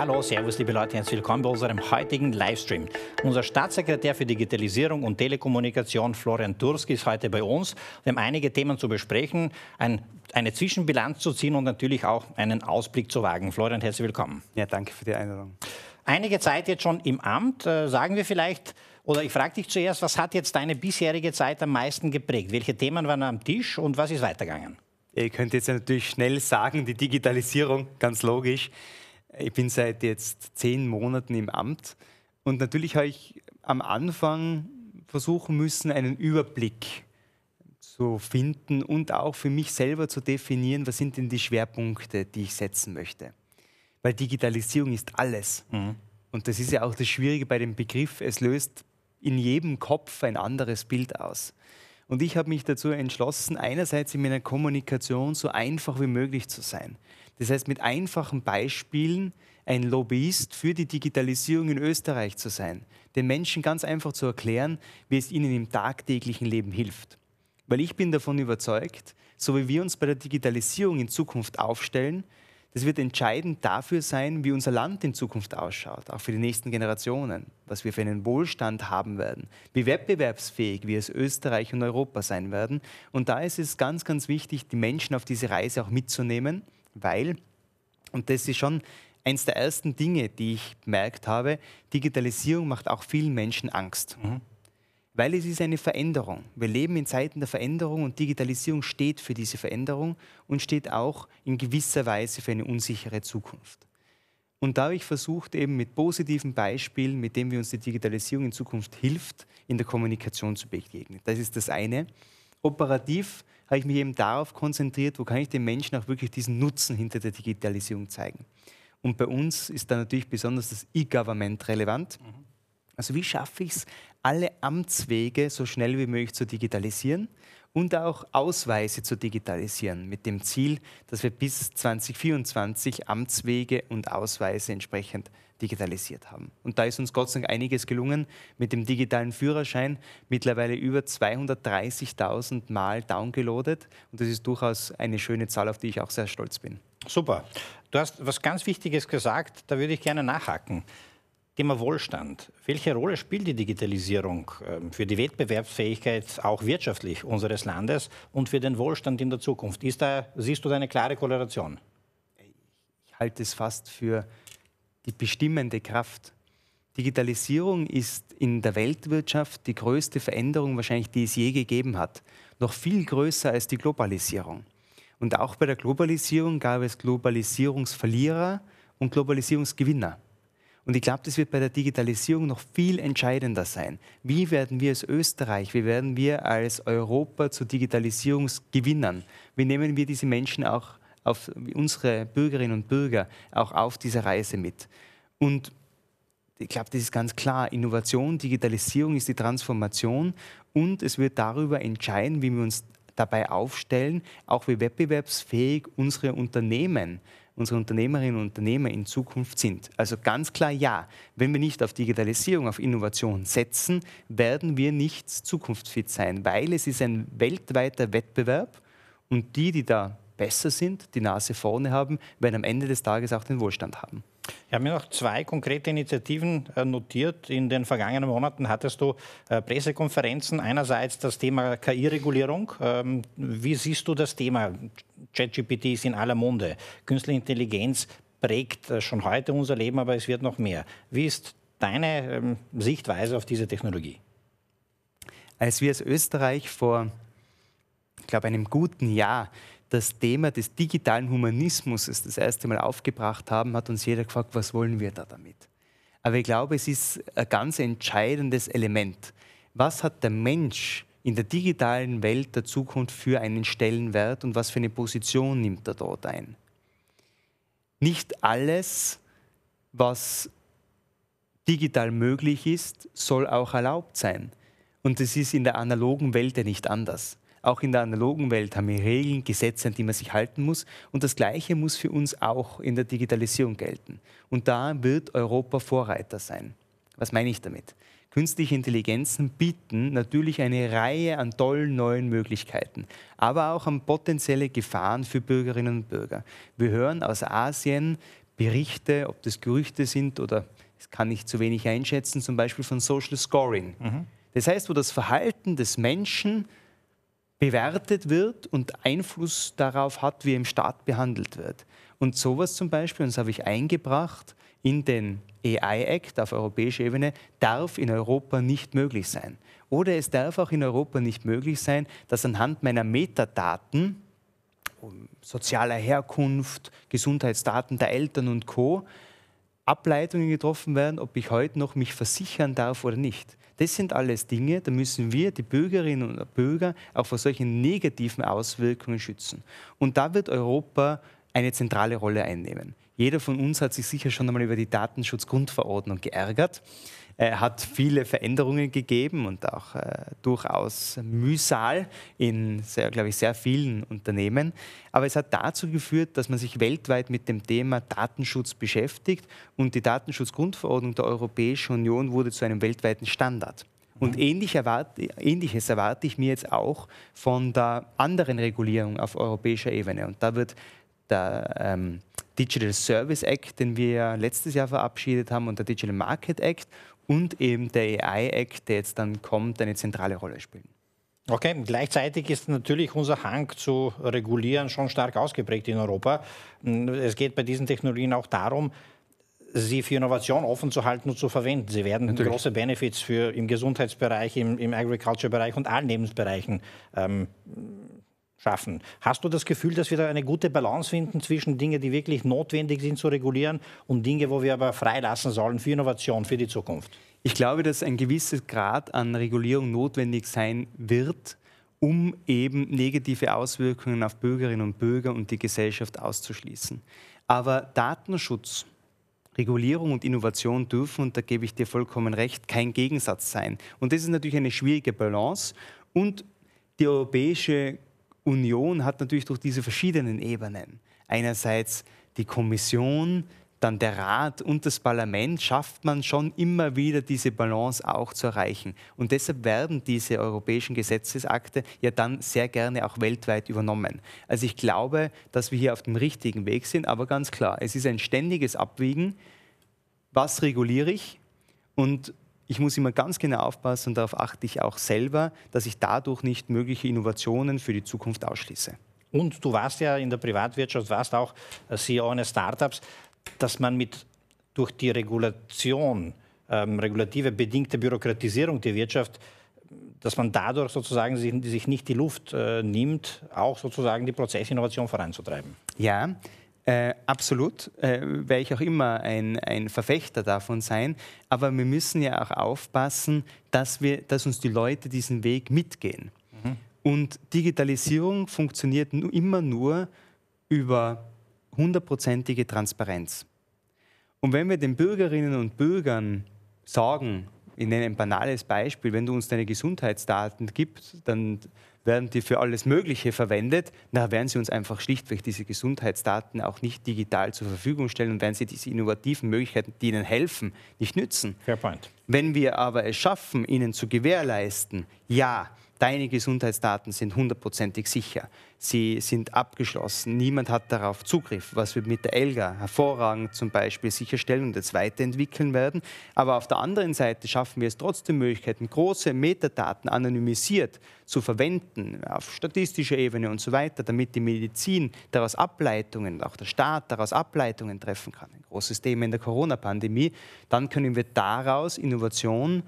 Hallo, Servus, liebe Leute, herzlich willkommen bei unserem heutigen Livestream. Unser Staatssekretär für Digitalisierung und Telekommunikation, Florian Durski, ist heute bei uns. Wir haben einige Themen zu besprechen, ein, eine Zwischenbilanz zu ziehen und natürlich auch einen Ausblick zu wagen. Florian, herzlich willkommen. Ja, danke für die Einladung. Einige Zeit jetzt schon im Amt. Äh, sagen wir vielleicht, oder ich frage dich zuerst, was hat jetzt deine bisherige Zeit am meisten geprägt? Welche Themen waren am Tisch und was ist weitergegangen? Ihr könnt jetzt natürlich schnell sagen, die Digitalisierung, ganz logisch. Ich bin seit jetzt zehn Monaten im Amt und natürlich habe ich am Anfang versuchen müssen, einen Überblick zu finden und auch für mich selber zu definieren, was sind denn die Schwerpunkte, die ich setzen möchte. Weil Digitalisierung ist alles. Mhm. Und das ist ja auch das Schwierige bei dem Begriff. Es löst in jedem Kopf ein anderes Bild aus. Und ich habe mich dazu entschlossen, einerseits in meiner Kommunikation so einfach wie möglich zu sein. Das heißt, mit einfachen Beispielen ein Lobbyist für die Digitalisierung in Österreich zu sein, den Menschen ganz einfach zu erklären, wie es ihnen im tagtäglichen Leben hilft. Weil ich bin davon überzeugt, so wie wir uns bei der Digitalisierung in Zukunft aufstellen, das wird entscheidend dafür sein, wie unser Land in Zukunft ausschaut, auch für die nächsten Generationen, was wir für einen Wohlstand haben werden, wie wettbewerbsfähig wir als Österreich und Europa sein werden. Und da ist es ganz, ganz wichtig, die Menschen auf diese Reise auch mitzunehmen weil, und das ist schon eines der ersten Dinge, die ich bemerkt habe, Digitalisierung macht auch vielen Menschen Angst. Mhm. Weil es ist eine Veränderung. Wir leben in Zeiten der Veränderung und Digitalisierung steht für diese Veränderung und steht auch in gewisser Weise für eine unsichere Zukunft. Und da habe ich versucht, eben mit positiven Beispielen, mit denen wir uns die Digitalisierung in Zukunft hilft, in der Kommunikation zu begegnen. Das ist das eine. Operativ habe ich mich eben darauf konzentriert, wo kann ich den Menschen auch wirklich diesen Nutzen hinter der Digitalisierung zeigen. Und bei uns ist da natürlich besonders das E-Government relevant. Mhm. Also wie schaffe ich es, alle Amtswege so schnell wie möglich zu digitalisieren und auch Ausweise zu digitalisieren, mit dem Ziel, dass wir bis 2024 Amtswege und Ausweise entsprechend digitalisiert haben. Und da ist uns Gott sei Dank einiges gelungen mit dem digitalen Führerschein, mittlerweile über 230.000 Mal downgeloadet. Und das ist durchaus eine schöne Zahl, auf die ich auch sehr stolz bin. Super. Du hast was ganz Wichtiges gesagt, da würde ich gerne nachhaken. Thema Wohlstand. Welche Rolle spielt die Digitalisierung ähm, für die Wettbewerbsfähigkeit auch wirtschaftlich unseres Landes und für den Wohlstand in der Zukunft? Ist da, siehst du da eine klare Korrelation? Ich halte es fast für die bestimmende Kraft. Digitalisierung ist in der Weltwirtschaft die größte Veränderung wahrscheinlich, die es je gegeben hat. Noch viel größer als die Globalisierung. Und auch bei der Globalisierung gab es Globalisierungsverlierer und Globalisierungsgewinner. Und ich glaube, das wird bei der Digitalisierung noch viel entscheidender sein. Wie werden wir als Österreich, wie werden wir als Europa zu Digitalisierungsgewinnern? Wie nehmen wir diese Menschen auch auf unsere Bürgerinnen und Bürger auch auf dieser Reise mit? Und ich glaube, das ist ganz klar. Innovation, Digitalisierung ist die Transformation und es wird darüber entscheiden, wie wir uns dabei aufstellen, auch wie wettbewerbsfähig unsere Unternehmen unsere Unternehmerinnen und Unternehmer in Zukunft sind. Also ganz klar ja, wenn wir nicht auf Digitalisierung, auf Innovation setzen, werden wir nicht zukunftsfit sein, weil es ist ein weltweiter Wettbewerb und die, die da besser sind, die Nase vorne haben, werden am Ende des Tages auch den Wohlstand haben. Ich habe mir noch zwei konkrete Initiativen äh, notiert. In den vergangenen Monaten hattest du äh, Pressekonferenzen. Einerseits das Thema KI-Regulierung. Ähm, wie siehst du das Thema? ChatGPT ist in aller Munde. Künstliche Intelligenz prägt äh, schon heute unser Leben, aber es wird noch mehr. Wie ist deine ähm, Sichtweise auf diese Technologie? Als wir als Österreich vor, ich glaube, einem guten Jahr das Thema des digitalen Humanismus das erste Mal aufgebracht haben, hat uns jeder gefragt, was wollen wir da damit? Aber ich glaube, es ist ein ganz entscheidendes Element. Was hat der Mensch in der digitalen Welt der Zukunft für einen Stellenwert und was für eine Position nimmt er dort ein? Nicht alles, was digital möglich ist, soll auch erlaubt sein. Und es ist in der analogen Welt ja nicht anders. Auch in der analogen Welt haben wir Regeln, Gesetze, an die man sich halten muss. Und das Gleiche muss für uns auch in der Digitalisierung gelten. Und da wird Europa Vorreiter sein. Was meine ich damit? Künstliche Intelligenzen bieten natürlich eine Reihe an tollen neuen Möglichkeiten, aber auch an potenzielle Gefahren für Bürgerinnen und Bürger. Wir hören aus Asien Berichte, ob das Gerüchte sind oder das kann ich zu wenig einschätzen, zum Beispiel von Social Scoring. Mhm. Das heißt, wo das Verhalten des Menschen bewertet wird und Einfluss darauf hat, wie er im Staat behandelt wird. Und sowas zum Beispiel, und das habe ich eingebracht in den AI Act auf europäischer Ebene, darf in Europa nicht möglich sein. Oder es darf auch in Europa nicht möglich sein, dass anhand meiner Metadaten, sozialer Herkunft, Gesundheitsdaten der Eltern und Co. Ableitungen getroffen werden, ob ich heute noch mich versichern darf oder nicht. Das sind alles Dinge, da müssen wir, die Bürgerinnen und Bürger, auch vor solchen negativen Auswirkungen schützen. Und da wird Europa eine zentrale Rolle einnehmen. Jeder von uns hat sich sicher schon einmal über die Datenschutzgrundverordnung geärgert äh, hat viele Veränderungen gegeben und auch äh, durchaus Mühsal in, sehr, glaube ich, sehr vielen Unternehmen. Aber es hat dazu geführt, dass man sich weltweit mit dem Thema Datenschutz beschäftigt und die Datenschutzgrundverordnung der Europäischen Union wurde zu einem weltweiten Standard. Und mhm. ähnlich erwarte, Ähnliches erwarte ich mir jetzt auch von der anderen Regulierung auf europäischer Ebene. Und da wird der ähm, Digital Service Act, den wir letztes Jahr verabschiedet haben, und der Digital Market Act und eben der AI-Act, der jetzt dann kommt, eine zentrale Rolle spielen. Okay, gleichzeitig ist natürlich unser Hang zu regulieren schon stark ausgeprägt in Europa. Es geht bei diesen Technologien auch darum, sie für Innovation offen zu halten und zu verwenden. Sie werden Natürlich. große Benefits für im Gesundheitsbereich, im, im Agriculture-Bereich und allen Lebensbereichen ähm, schaffen. Hast du das Gefühl, dass wir da eine gute Balance finden zwischen Dingen, die wirklich notwendig sind zu regulieren und Dinge, wo wir aber freilassen sollen für Innovation, für die Zukunft? Ich glaube, dass ein gewisses Grad an Regulierung notwendig sein wird, um eben negative Auswirkungen auf Bürgerinnen und Bürger und die Gesellschaft auszuschließen. Aber Datenschutz, Regulierung und Innovation dürfen, und da gebe ich dir vollkommen recht, kein Gegensatz sein. Und das ist natürlich eine schwierige Balance. Und die europäische Union hat natürlich durch diese verschiedenen Ebenen, einerseits die Kommission, dann der Rat und das Parlament, schafft man schon immer wieder diese Balance auch zu erreichen. Und deshalb werden diese europäischen Gesetzesakte ja dann sehr gerne auch weltweit übernommen. Also ich glaube, dass wir hier auf dem richtigen Weg sind, aber ganz klar, es ist ein ständiges Abwiegen, was reguliere ich und ich muss immer ganz genau aufpassen und darauf achte ich auch selber, dass ich dadurch nicht mögliche Innovationen für die Zukunft ausschließe. Und du warst ja in der Privatwirtschaft, warst auch CEO eines Startups, dass man mit durch die Regulation, ähm, regulative bedingte Bürokratisierung der Wirtschaft, dass man dadurch sozusagen sich, sich nicht die Luft äh, nimmt, auch sozusagen die Prozessinnovation voranzutreiben. Ja, äh, absolut, äh, werde ich auch immer ein, ein, Verfechter davon sein. Aber wir müssen ja auch aufpassen, dass, wir, dass uns die Leute diesen Weg mitgehen. Mhm. Und Digitalisierung funktioniert immer nur über hundertprozentige Transparenz. Und wenn wir den Bürgerinnen und Bürgern sagen, ich nenne ein banales Beispiel, wenn du uns deine Gesundheitsdaten gibst, dann werden die für alles Mögliche verwendet, na, werden sie uns einfach schlichtweg diese Gesundheitsdaten auch nicht digital zur Verfügung stellen und werden sie diese innovativen Möglichkeiten, die ihnen helfen, nicht nützen. Fair point. Wenn wir aber es schaffen, ihnen zu gewährleisten, ja, deine Gesundheitsdaten sind hundertprozentig sicher. Sie sind abgeschlossen. Niemand hat darauf Zugriff, was wir mit der ELGA hervorragend zum Beispiel sicherstellen und jetzt weiterentwickeln werden. Aber auf der anderen Seite schaffen wir es trotzdem Möglichkeiten, große Metadaten anonymisiert zu verwenden, auf statistischer Ebene und so weiter, damit die Medizin daraus Ableitungen, auch der Staat daraus Ableitungen treffen kann. Ein großes Thema in der Corona-Pandemie. Dann können wir daraus Innovation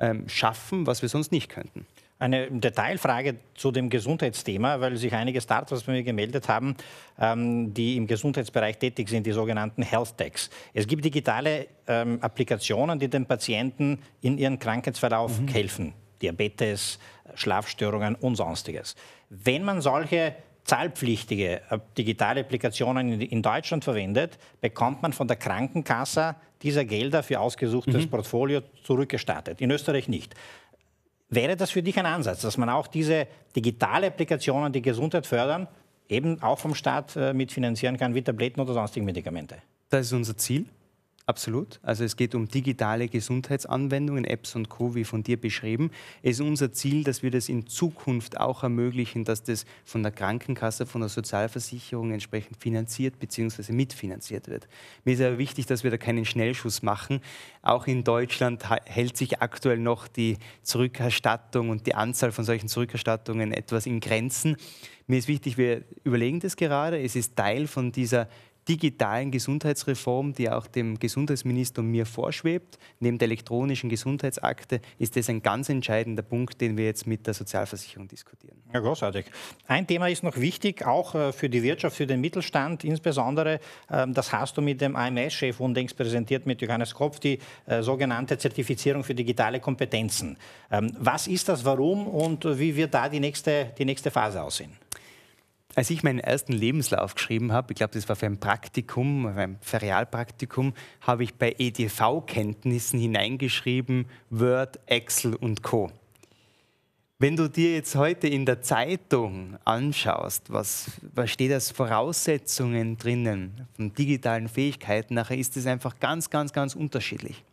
ähm, schaffen, was wir sonst nicht könnten. Eine Detailfrage zu dem Gesundheitsthema, weil sich einige Startups bei mir gemeldet haben, ähm, die im Gesundheitsbereich tätig sind, die sogenannten Health Techs. Es gibt digitale ähm, Applikationen, die den Patienten in ihren Krankheitsverlauf mhm. helfen. Diabetes, Schlafstörungen und sonstiges. Wenn man solche zahlpflichtige äh, digitale Applikationen in, in, Deutschland verwendet, bekommt man von der Krankenkasse dieser Gelder für ausgesuchtes mhm. Portfolio zurückgestattet. In Österreich nicht. Wäre das für dich ein Ansatz, dass man auch diese digitale Applikationen, die Gesundheit fördern, eben auch vom Staat äh, mitfinanzieren kann, wie Tabletten oder sonstige Medikamente? Das ist unser Ziel. Absolut. Also es geht um digitale Gesundheitsanwendungen, Apps und Co., wie von dir beschrieben. Es ist unser Ziel, dass wir das in Zukunft auch ermöglichen, dass das von der Krankenkasse, von der Sozialversicherung entsprechend finanziert bzw. mitfinanziert wird. Mir ist aber wichtig, dass wir da keinen Schnellschuss machen. Auch in Deutschland hält sich aktuell noch die Zurückerstattung und die Anzahl von solchen Zurückerstattungen etwas in Grenzen. Mir ist wichtig, wir überlegen das gerade. Es ist Teil von dieser digitalen Gesundheitsreform, die auch dem Gesundheitsminister und mir vorschwebt, neben der elektronischen Gesundheitsakte, ist das ein ganz entscheidender Punkt, den wir jetzt mit der Sozialversicherung diskutieren. Ja, großartig. Ein Thema ist noch wichtig, auch äh, für die Wirtschaft, für den Mittelstand insbesondere. Ähm, das hast du mit dem AMS-Chef unlängst präsentiert, mit Johannes Kopf, die äh, sogenannte Zertifizierung für digitale Kompetenzen. Ähm, was ist das, warum und wie wird da die nächste, die nächste Phase aussehen? Als ich meinen ersten Lebenslauf geschrieben habe, ich glaube, das war für ein Praktikum, für ein Ferialpraktikum, habe ich bei EDV-Kenntnissen hineingeschrieben Word, Excel und Co. Wenn du dir jetzt heute in der Zeitung anschaust, was, was steht als Voraussetzungen drinnen von digitalen Fähigkeiten, nachher ist es einfach ganz, ganz, ganz unterschiedlich.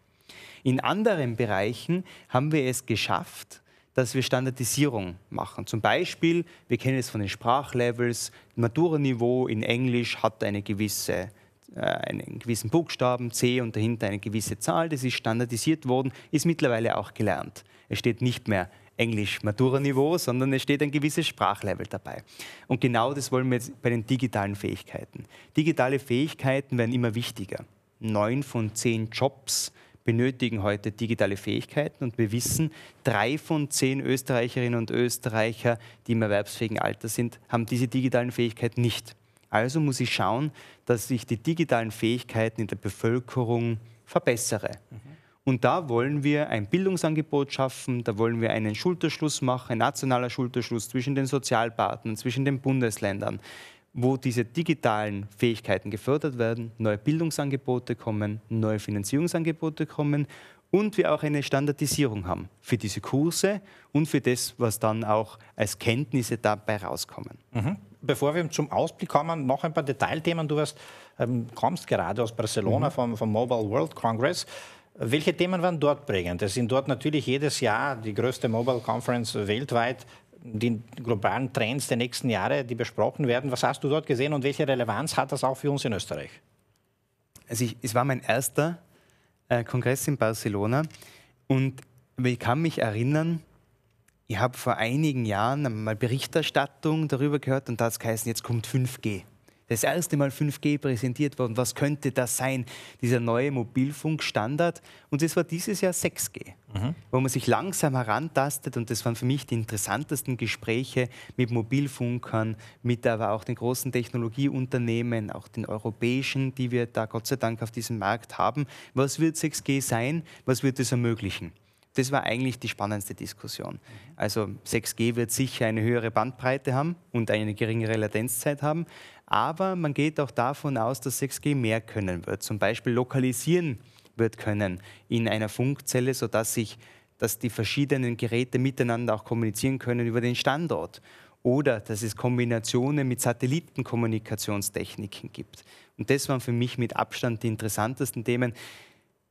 In anderen Bereichen haben wir es geschafft, dass wir Standardisierung machen. Zum Beispiel, wir kennen es von den Sprachlevels, Matura-Niveau in Englisch hat eine gewisse äh, einen gewissen Buchstaben, C und dahinter eine gewisse Zahl, das ist standardisiert worden, ist mittlerweile auch gelernt. Es steht nicht mehr Englisch-Matura-Niveau, sondern es steht ein gewisses Sprachlevel dabei. Und genau das wollen wir jetzt bei den digitalen Fähigkeiten. Digitale Fähigkeiten werden immer wichtiger. Neun von zehn Jobs benötigen heute digitale Fähigkeiten und wir wissen, drei von zehn Österreicherinnen und Österreicher, die im erwerbsfähigen Alter sind, haben diese digitalen Fähigkeiten nicht. Also muss ich schauen, dass ich die digitalen Fähigkeiten in der Bevölkerung verbessere. Mhm. Und da wollen wir ein Bildungsangebot schaffen, da wollen wir einen Schulterschluss machen, ein nationaler Schulterschluss zwischen den Sozialpartnern, zwischen den Bundesländern wo diese digitalen Fähigkeiten gefördert werden, neue Bildungsangebote kommen, neue Finanzierungsangebote kommen und wir auch eine Standardisierung haben für diese Kurse und für das, was dann auch als Kenntnisse dabei rauskommen. Mhm. Bevor wir zum Ausblick kommen, noch ein paar Detailthemen. Du hast, ähm, kommst gerade aus Barcelona mhm. vom, vom Mobile World Congress. Welche Themen waren dort prägend? Es sind dort natürlich jedes Jahr die größte Mobile Conference weltweit die globalen Trends der nächsten Jahre, die besprochen werden. Was hast du dort gesehen und welche Relevanz hat das auch für uns in Österreich? Also ich, es war mein erster äh, Kongress in Barcelona und ich kann mich erinnern, ich habe vor einigen Jahren mal Berichterstattung darüber gehört und da hat es geheißen, jetzt kommt 5G das erste Mal 5G präsentiert worden. Was könnte das sein, dieser neue Mobilfunkstandard? Und es war dieses Jahr 6G, mhm. wo man sich langsam herantastet. Und das waren für mich die interessantesten Gespräche mit Mobilfunkern, mit aber auch den großen Technologieunternehmen, auch den europäischen, die wir da Gott sei Dank auf diesem Markt haben. Was wird 6G sein? Was wird es ermöglichen? Das war eigentlich die spannendste Diskussion. Also 6G wird sicher eine höhere Bandbreite haben und eine geringere Latenzzeit haben, aber man geht auch davon aus, dass 6G mehr können wird. Zum Beispiel lokalisieren wird können in einer Funkzelle, sodass sich dass die verschiedenen Geräte miteinander auch kommunizieren können über den Standort. Oder dass es Kombinationen mit Satellitenkommunikationstechniken gibt. Und das waren für mich mit Abstand die interessantesten Themen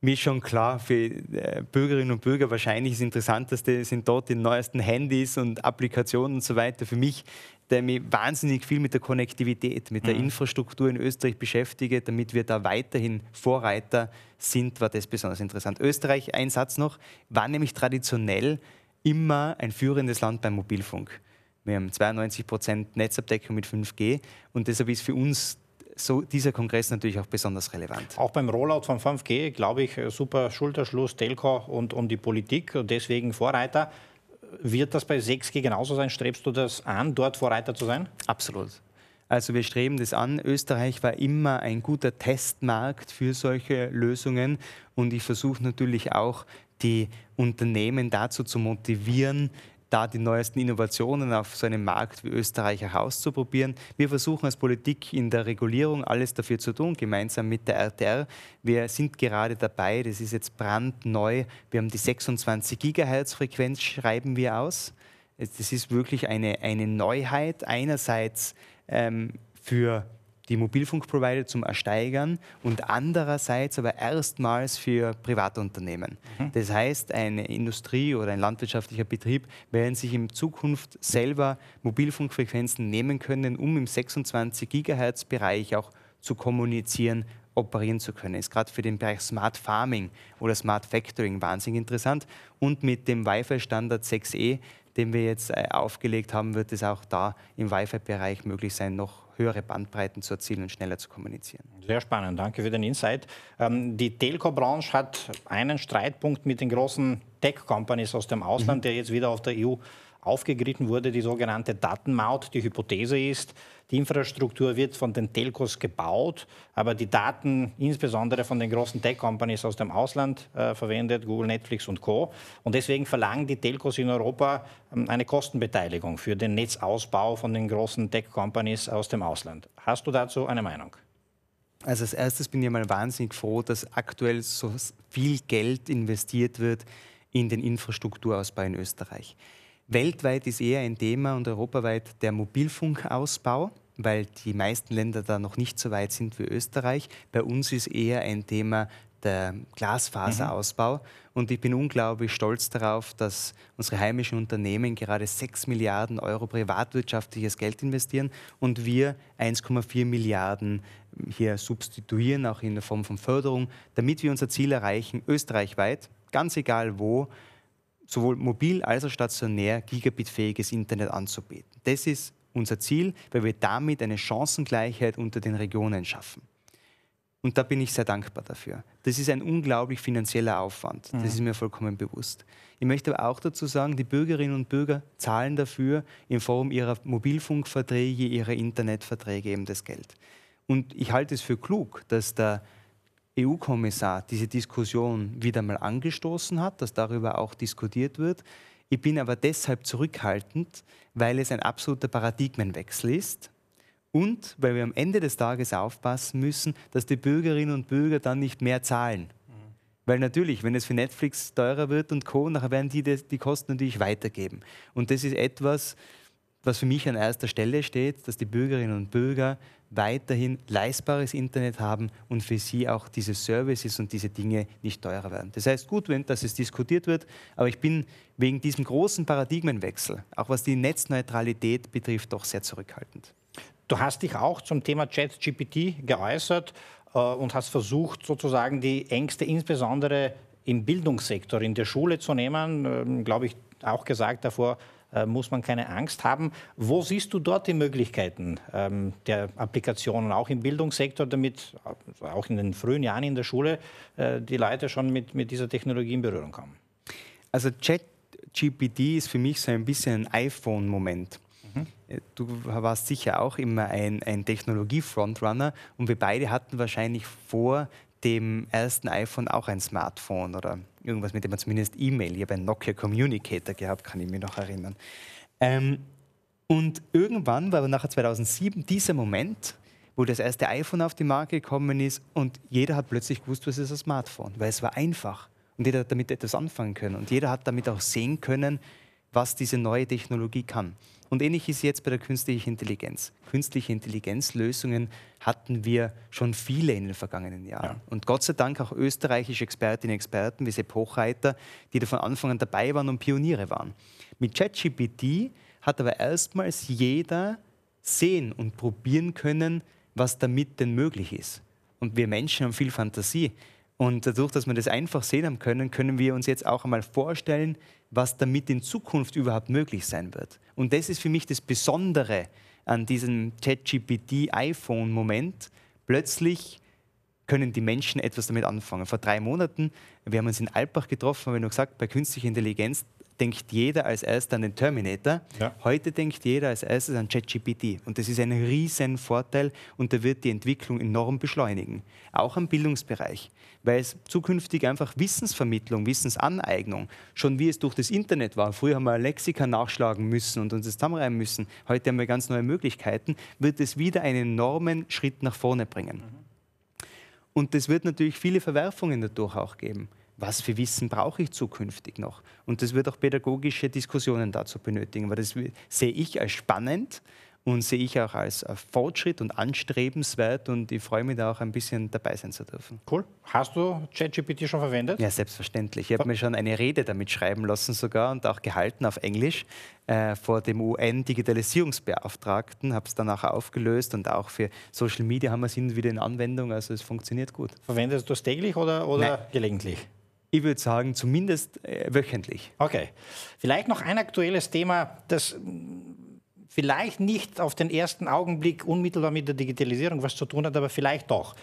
mir schon klar, für äh, Bürgerinnen und Bürger wahrscheinlich das Interessanteste sind dort die neuesten Handys und Applikationen und so weiter. Für mich, der mich wahnsinnig viel mit der Konnektivität, mit der mhm. Infrastruktur in Österreich beschäftige, damit wir da weiterhin Vorreiter sind, war das besonders interessant. Österreich, ein Satz noch, war nämlich traditionell immer ein führendes Land beim Mobilfunk. Wir haben 92 Prozent Netzabdeckung mit 5G und deshalb ist für uns so dieser Kongress natürlich auch besonders relevant. Auch beim Rollout von 5G, glaube ich, super Schulterschluss Telco und, und die Politik und deswegen Vorreiter. Wird das bei 6G genauso sein? Strebst du das an, dort Vorreiter zu sein? Absolut. Also wir streben das an. Österreich war immer ein guter Testmarkt für solche Lösungen und ich versuche natürlich auch die Unternehmen dazu zu motivieren, da die neuesten Innovationen auf so einem Markt wie Österreich herauszuprobieren. Wir versuchen als Politik in der Regulierung alles dafür zu tun, gemeinsam mit der RTR. Wir sind gerade dabei, das ist jetzt brandneu, wir haben die 26 Gigahertz Frequenz, schreiben wir aus. Das ist wirklich eine, eine Neuheit. Einerseits ähm, für die Mobilfunkprovider zum Ersteigern und andererseits aber erstmals für Privatunternehmen. Mhm. Das heißt, eine Industrie oder ein landwirtschaftlicher Betrieb werden sich in Zukunft selber Mobilfunkfrequenzen nehmen können, um im 26 Gigahertz Bereich auch zu kommunizieren, operieren zu können. Ist gerade für den Bereich Smart Farming oder Smart Factoring wahnsinnig interessant. Und mit dem Wi-Fi-Standard 6E, den wir jetzt äh, aufgelegt haben, wird es auch da im Wi-Fi-Bereich möglich sein, noch höhere Bandbreiten zu erzielen und schneller zu kommunizieren. Sehr spannend, danke für den Insight. Ähm, die Telco-Branche hat einen Streitpunkt mit den großen Tech-Companies aus dem Ausland, mhm. der jetzt wieder auf der EU aufgegriffen wurde, die sogenannte Datenmaut. Die Hypothese ist, die Infrastruktur wird von den Telcos gebaut, aber die Daten insbesondere von den großen Tech-Companies aus dem Ausland äh, verwendet, Google, Netflix und Co. Und deswegen verlangen die Telcos in Europa ähm, eine Kostenbeteiligung für den Netzausbau von den großen Tech-Companies aus dem Ausland. Hast du dazu eine Meinung? Also als erstes bin ich mal wahnsinnig froh, dass aktuell so viel Geld investiert wird in den Infrastrukturausbau in Österreich. Weltweit ist eher ein Thema und europaweit der Mobilfunkausbau, weil die meisten Länder da noch nicht so weit sind wie Österreich. Bei uns ist eher ein Thema der Glasfaserausbau. Mhm. Und ich bin unglaublich stolz darauf, dass unsere heimischen Unternehmen gerade 6 Milliarden Euro privatwirtschaftliches Geld investieren und wir 1,4 Milliarden hier substituieren, auch in der Form von Förderung, damit wir unser Ziel erreichen, österreichweit, ganz egal wo, sowohl mobil als auch stationär gigabitfähiges Internet anzubieten. Das ist unser Ziel, weil wir damit eine Chancengleichheit unter den Regionen schaffen. Und da bin ich sehr dankbar dafür. Das ist ein unglaublich finanzieller Aufwand. Das mhm. ist mir vollkommen bewusst. Ich möchte aber auch dazu sagen, die Bürgerinnen und Bürger zahlen dafür in Form ihrer Mobilfunkverträge, ihrer Internetverträge eben das Geld. Und ich halte es für klug, dass der EU-Kommissar diese Diskussion wieder mal angestoßen hat, dass darüber auch diskutiert wird. Ich bin aber deshalb zurückhaltend, weil es ein absoluter Paradigmenwechsel ist und weil wir am Ende des Tages aufpassen müssen, dass die Bürgerinnen und Bürger dann nicht mehr zahlen. Weil natürlich, wenn es für Netflix teurer wird und Co., nachher werden die die Kosten natürlich weitergeben. Und das ist etwas, was für mich an erster Stelle steht, dass die Bürgerinnen und Bürger weiterhin leistbares Internet haben und für sie auch diese Services und diese Dinge nicht teurer werden. Das heißt, gut, wenn das diskutiert wird, aber ich bin wegen diesem großen Paradigmenwechsel, auch was die Netzneutralität betrifft, doch sehr zurückhaltend. Du hast dich auch zum Thema ChatGPT geäußert äh, und hast versucht, sozusagen die Ängste insbesondere im Bildungssektor, in der Schule zu nehmen, ähm, glaube ich, auch gesagt davor, äh, muss man keine Angst haben. Wo siehst du dort die Möglichkeiten ähm, der Applikationen, auch im Bildungssektor, damit äh, auch in den frühen Jahren in der Schule äh, die Leute schon mit, mit dieser Technologie in Berührung kommen? Also ChatGPT ist für mich so ein bisschen ein iPhone-Moment. Mhm. Du warst sicher auch immer ein, ein Technologie-Frontrunner und wir beide hatten wahrscheinlich vor dem ersten iPhone auch ein Smartphone oder irgendwas, mit dem man zumindest E-Mail, ich habe einen Nokia Communicator gehabt, kann ich mich noch erinnern. Ähm, und irgendwann war aber nachher 2007 dieser Moment, wo das erste iPhone auf die Marke gekommen ist und jeder hat plötzlich gewusst, was ist ein Smartphone, weil es war einfach. Und jeder hat damit etwas anfangen können. Und jeder hat damit auch sehen können, was diese neue Technologie kann. Und ähnlich ist jetzt bei der künstlichen Intelligenz. Künstliche Intelligenzlösungen hatten wir schon viele in den vergangenen Jahren. Ja. Und Gott sei Dank auch österreichische Expertinnen und Experten wie Sepp Hochreiter, die da von Anfang an dabei waren und Pioniere waren. Mit ChatGPT hat aber erstmals jeder sehen und probieren können, was damit denn möglich ist. Und wir Menschen haben viel Fantasie. Und dadurch, dass wir das einfach sehen haben können, können wir uns jetzt auch einmal vorstellen, was damit in Zukunft überhaupt möglich sein wird. Und das ist für mich das Besondere an diesem ChatGPT-iPhone-Moment. Plötzlich können die Menschen etwas damit anfangen. Vor drei Monaten, wir haben uns in Alpbach getroffen, haben wir noch gesagt, bei künstlicher Intelligenz denkt jeder als erstes an den Terminator. Ja. Heute denkt jeder als erstes an ChatGPT. Und das ist ein riesen Vorteil und da wird die Entwicklung enorm beschleunigen. Auch im Bildungsbereich, weil es zukünftig einfach Wissensvermittlung, Wissensaneignung, schon wie es durch das Internet war. Früher haben wir Lexika nachschlagen müssen und uns das zusammenreimen müssen. Heute haben wir ganz neue Möglichkeiten. Wird es wieder einen enormen Schritt nach vorne bringen. Mhm. Und das wird natürlich viele Verwerfungen dadurch auch geben was für Wissen brauche ich zukünftig noch? Und das wird auch pädagogische Diskussionen dazu benötigen, weil das sehe ich als spannend und sehe ich auch als Fortschritt und anstrebenswert und ich freue mich da auch ein bisschen dabei sein zu dürfen. Cool. Hast du ChatGPT schon verwendet? Ja, selbstverständlich. Ich habe mir schon eine Rede damit schreiben lassen sogar und auch gehalten auf Englisch äh, vor dem UN-Digitalisierungsbeauftragten, habe es dann auch aufgelöst und auch für Social Media haben wir es hin wieder in Anwendung, also es funktioniert gut. Verwendest du es täglich oder, oder gelegentlich? Ich würde sagen, zumindest äh, wöchentlich. Okay. Vielleicht noch ein aktuelles Thema, das vielleicht nicht auf den ersten Augenblick unmittelbar mit der Digitalisierung was zu tun hat, aber vielleicht doch.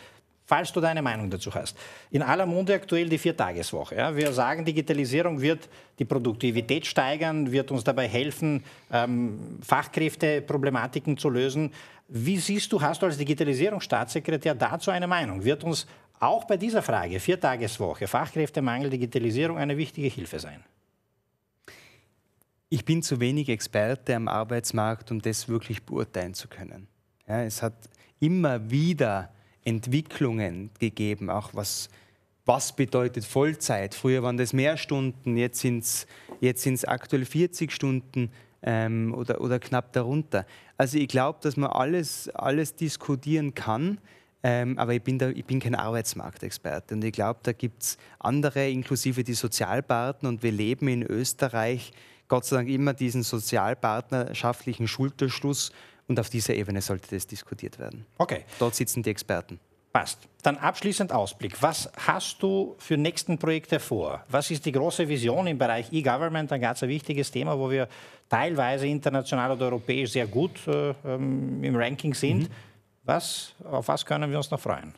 Falls du deine Meinung dazu hast. In aller Munde aktuell die Viertageswoche. Ja. Wir sagen, Digitalisierung wird die Produktivität steigern, wird uns dabei helfen, ähm, Fachkräfteproblematiken zu lösen. Wie siehst du, hast du als Digitalisierungsstaatssekretär dazu eine Meinung? Wird uns auch bei dieser Frage, Viertageswoche, Fachkräftemangel, Digitalisierung eine wichtige Hilfe sein? Ich bin zu wenig Experte am Arbeitsmarkt, um das wirklich beurteilen zu können. Ja, es hat immer wieder Entwicklungen gegeben, auch was, was bedeutet Vollzeit. Früher waren das mehr Stunden, jetzt sind es jetzt aktuell 40 Stunden ähm, oder, oder knapp darunter. Also ich glaube, dass man alles, alles diskutieren kann. Ähm, aber ich bin, da, ich bin kein Arbeitsmarktexperte und ich glaube, da gibt es andere, inklusive die Sozialpartner und wir leben in Österreich Gott sei Dank immer diesen sozialpartnerschaftlichen Schulterschluss und auf dieser Ebene sollte das diskutiert werden. Okay. Dort sitzen die Experten. Passt. Dann abschließend Ausblick. Was hast du für nächsten Projekte vor? Was ist die große Vision im Bereich E-Government? Ein ganz wichtiges Thema, wo wir teilweise international oder europäisch sehr gut äh, ähm, im Ranking sind. Mhm. Was, auf was können wir uns noch freuen?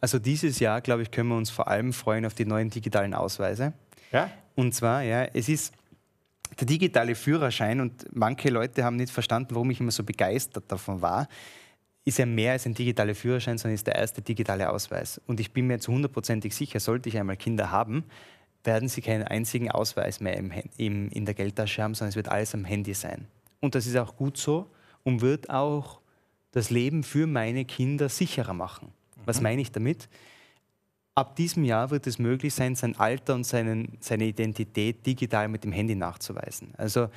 Also dieses Jahr, glaube ich, können wir uns vor allem freuen auf die neuen digitalen Ausweise. Ja? Und zwar, ja, es ist der digitale Führerschein, und manche Leute haben nicht verstanden, warum ich immer so begeistert davon war, ist ja mehr als ein digitaler Führerschein, sondern ist der erste digitale Ausweis. Und ich bin mir zu hundertprozentig sicher, sollte ich einmal Kinder haben, werden sie keinen einzigen Ausweis mehr im, im, in der Geldtasche haben, sondern es wird alles am Handy sein. Und das ist auch gut so und wird auch das Leben für meine Kinder sicherer machen. Was mhm. meine ich damit? Ab diesem Jahr wird es möglich sein, sein Alter und seinen, seine Identität digital mit dem Handy nachzuweisen. Also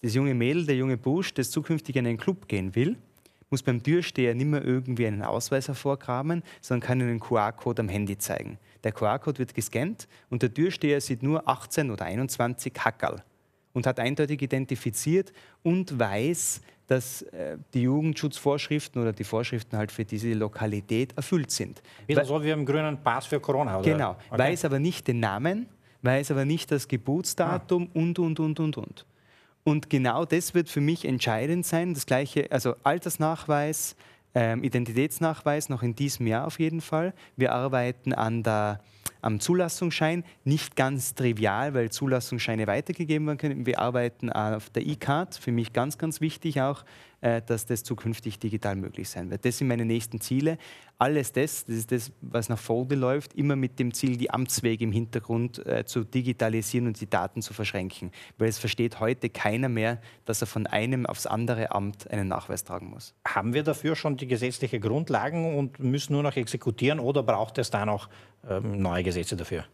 das junge Mädel, der junge Busch, das zukünftig in einen Club gehen will, muss beim Türsteher nicht mehr irgendwie einen Ausweis hervorkramen, sondern kann einen QR-Code am Handy zeigen. Der QR-Code wird gescannt und der Türsteher sieht nur 18 oder 21 Hackerl und hat eindeutig identifiziert und weiß, dass äh, die Jugendschutzvorschriften oder die Vorschriften halt für diese Lokalität erfüllt sind. Wieder so wie im grünen Pass für Corona, oder? Genau, okay. weiß aber nicht den Namen, weiß aber nicht das Geburtsdatum ah. und, und, und, und, und. Und genau das wird für mich entscheidend sein. Das gleiche, also Altersnachweis, ähm, Identitätsnachweis noch in diesem Jahr auf jeden Fall. Wir arbeiten an der am Zulassungsschein. Nicht ganz trivial, weil Zulassungsscheine weitergegeben werden können. Wir arbeiten auf der E-Card, für mich ganz, ganz wichtig auch, äh, dass das zukünftig digital möglich sein wird. Das sind meine nächsten Ziele. Alles das, das ist das, was nach vorne läuft, immer mit dem Ziel, die Amtswege im Hintergrund äh, zu digitalisieren und die Daten zu verschränken. Weil es versteht heute keiner mehr, dass er von einem aufs andere Amt einen Nachweis tragen muss. Haben wir dafür schon die gesetzlichen Grundlagen und müssen nur noch exekutieren oder braucht es da noch neue Gesetze dafür?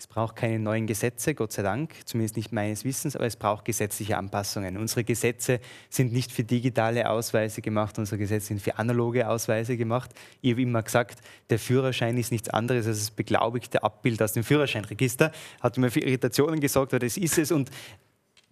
Es braucht keine neuen Gesetze, Gott sei Dank, zumindest nicht meines Wissens, aber es braucht gesetzliche Anpassungen. Unsere Gesetze sind nicht für digitale Ausweise gemacht, unsere Gesetze sind für analoge Ausweise gemacht. Ich habe immer gesagt, der Führerschein ist nichts anderes als das beglaubigte Abbild aus dem Führerscheinregister. Hat mir für Irritationen gesorgt, aber das ist es. Und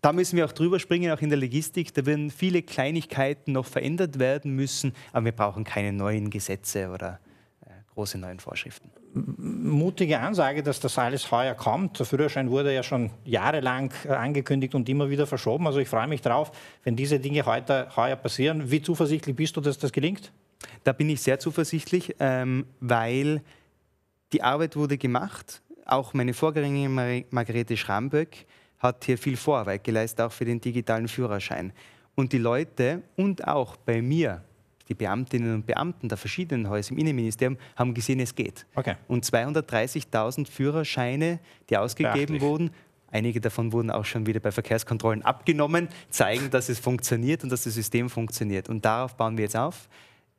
da müssen wir auch drüber springen, auch in der Logistik. Da werden viele Kleinigkeiten noch verändert werden müssen, aber wir brauchen keine neuen Gesetze oder äh, große neuen Vorschriften mutige Ansage, dass das alles heuer kommt. Der Führerschein wurde ja schon jahrelang äh, angekündigt und immer wieder verschoben. Also ich freue mich drauf, wenn diese Dinge heute, heuer passieren. Wie zuversichtlich bist du, dass das gelingt? Da bin ich sehr zuversichtlich, ähm, weil die Arbeit wurde gemacht. Auch meine Vorgängerin Mar Margarete Schramböck hat hier viel Vorarbeit geleistet, auch für den digitalen Führerschein. Und die Leute und auch bei mir die Beamtinnen und Beamten der verschiedenen Häuser im Innenministerium haben gesehen, es geht. Okay. Und 230.000 Führerscheine, die ausgegeben wurden, einige davon wurden auch schon wieder bei Verkehrskontrollen abgenommen, zeigen, dass es funktioniert und dass das System funktioniert. Und darauf bauen wir jetzt auf.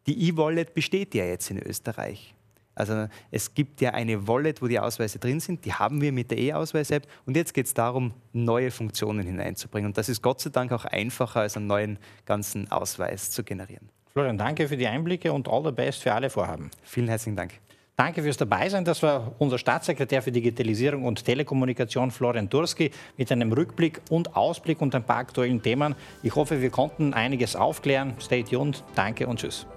Die E-Wallet besteht ja jetzt in Österreich. Also es gibt ja eine Wallet, wo die Ausweise drin sind, die haben wir mit der E-Ausweis-App und jetzt geht es darum, neue Funktionen hineinzubringen. Und das ist Gott sei Dank auch einfacher, als einen neuen ganzen Ausweis zu generieren. Florian, danke für die Einblicke und all the best für alle Vorhaben. Vielen herzlichen Dank. Danke fürs Dabeisein. Das war unser Staatssekretär für Digitalisierung und Telekommunikation, Florian Durski, mit einem Rückblick und Ausblick und ein paar aktuellen Themen. Ich hoffe, wir konnten einiges aufklären. Stay tuned. Danke und tschüss.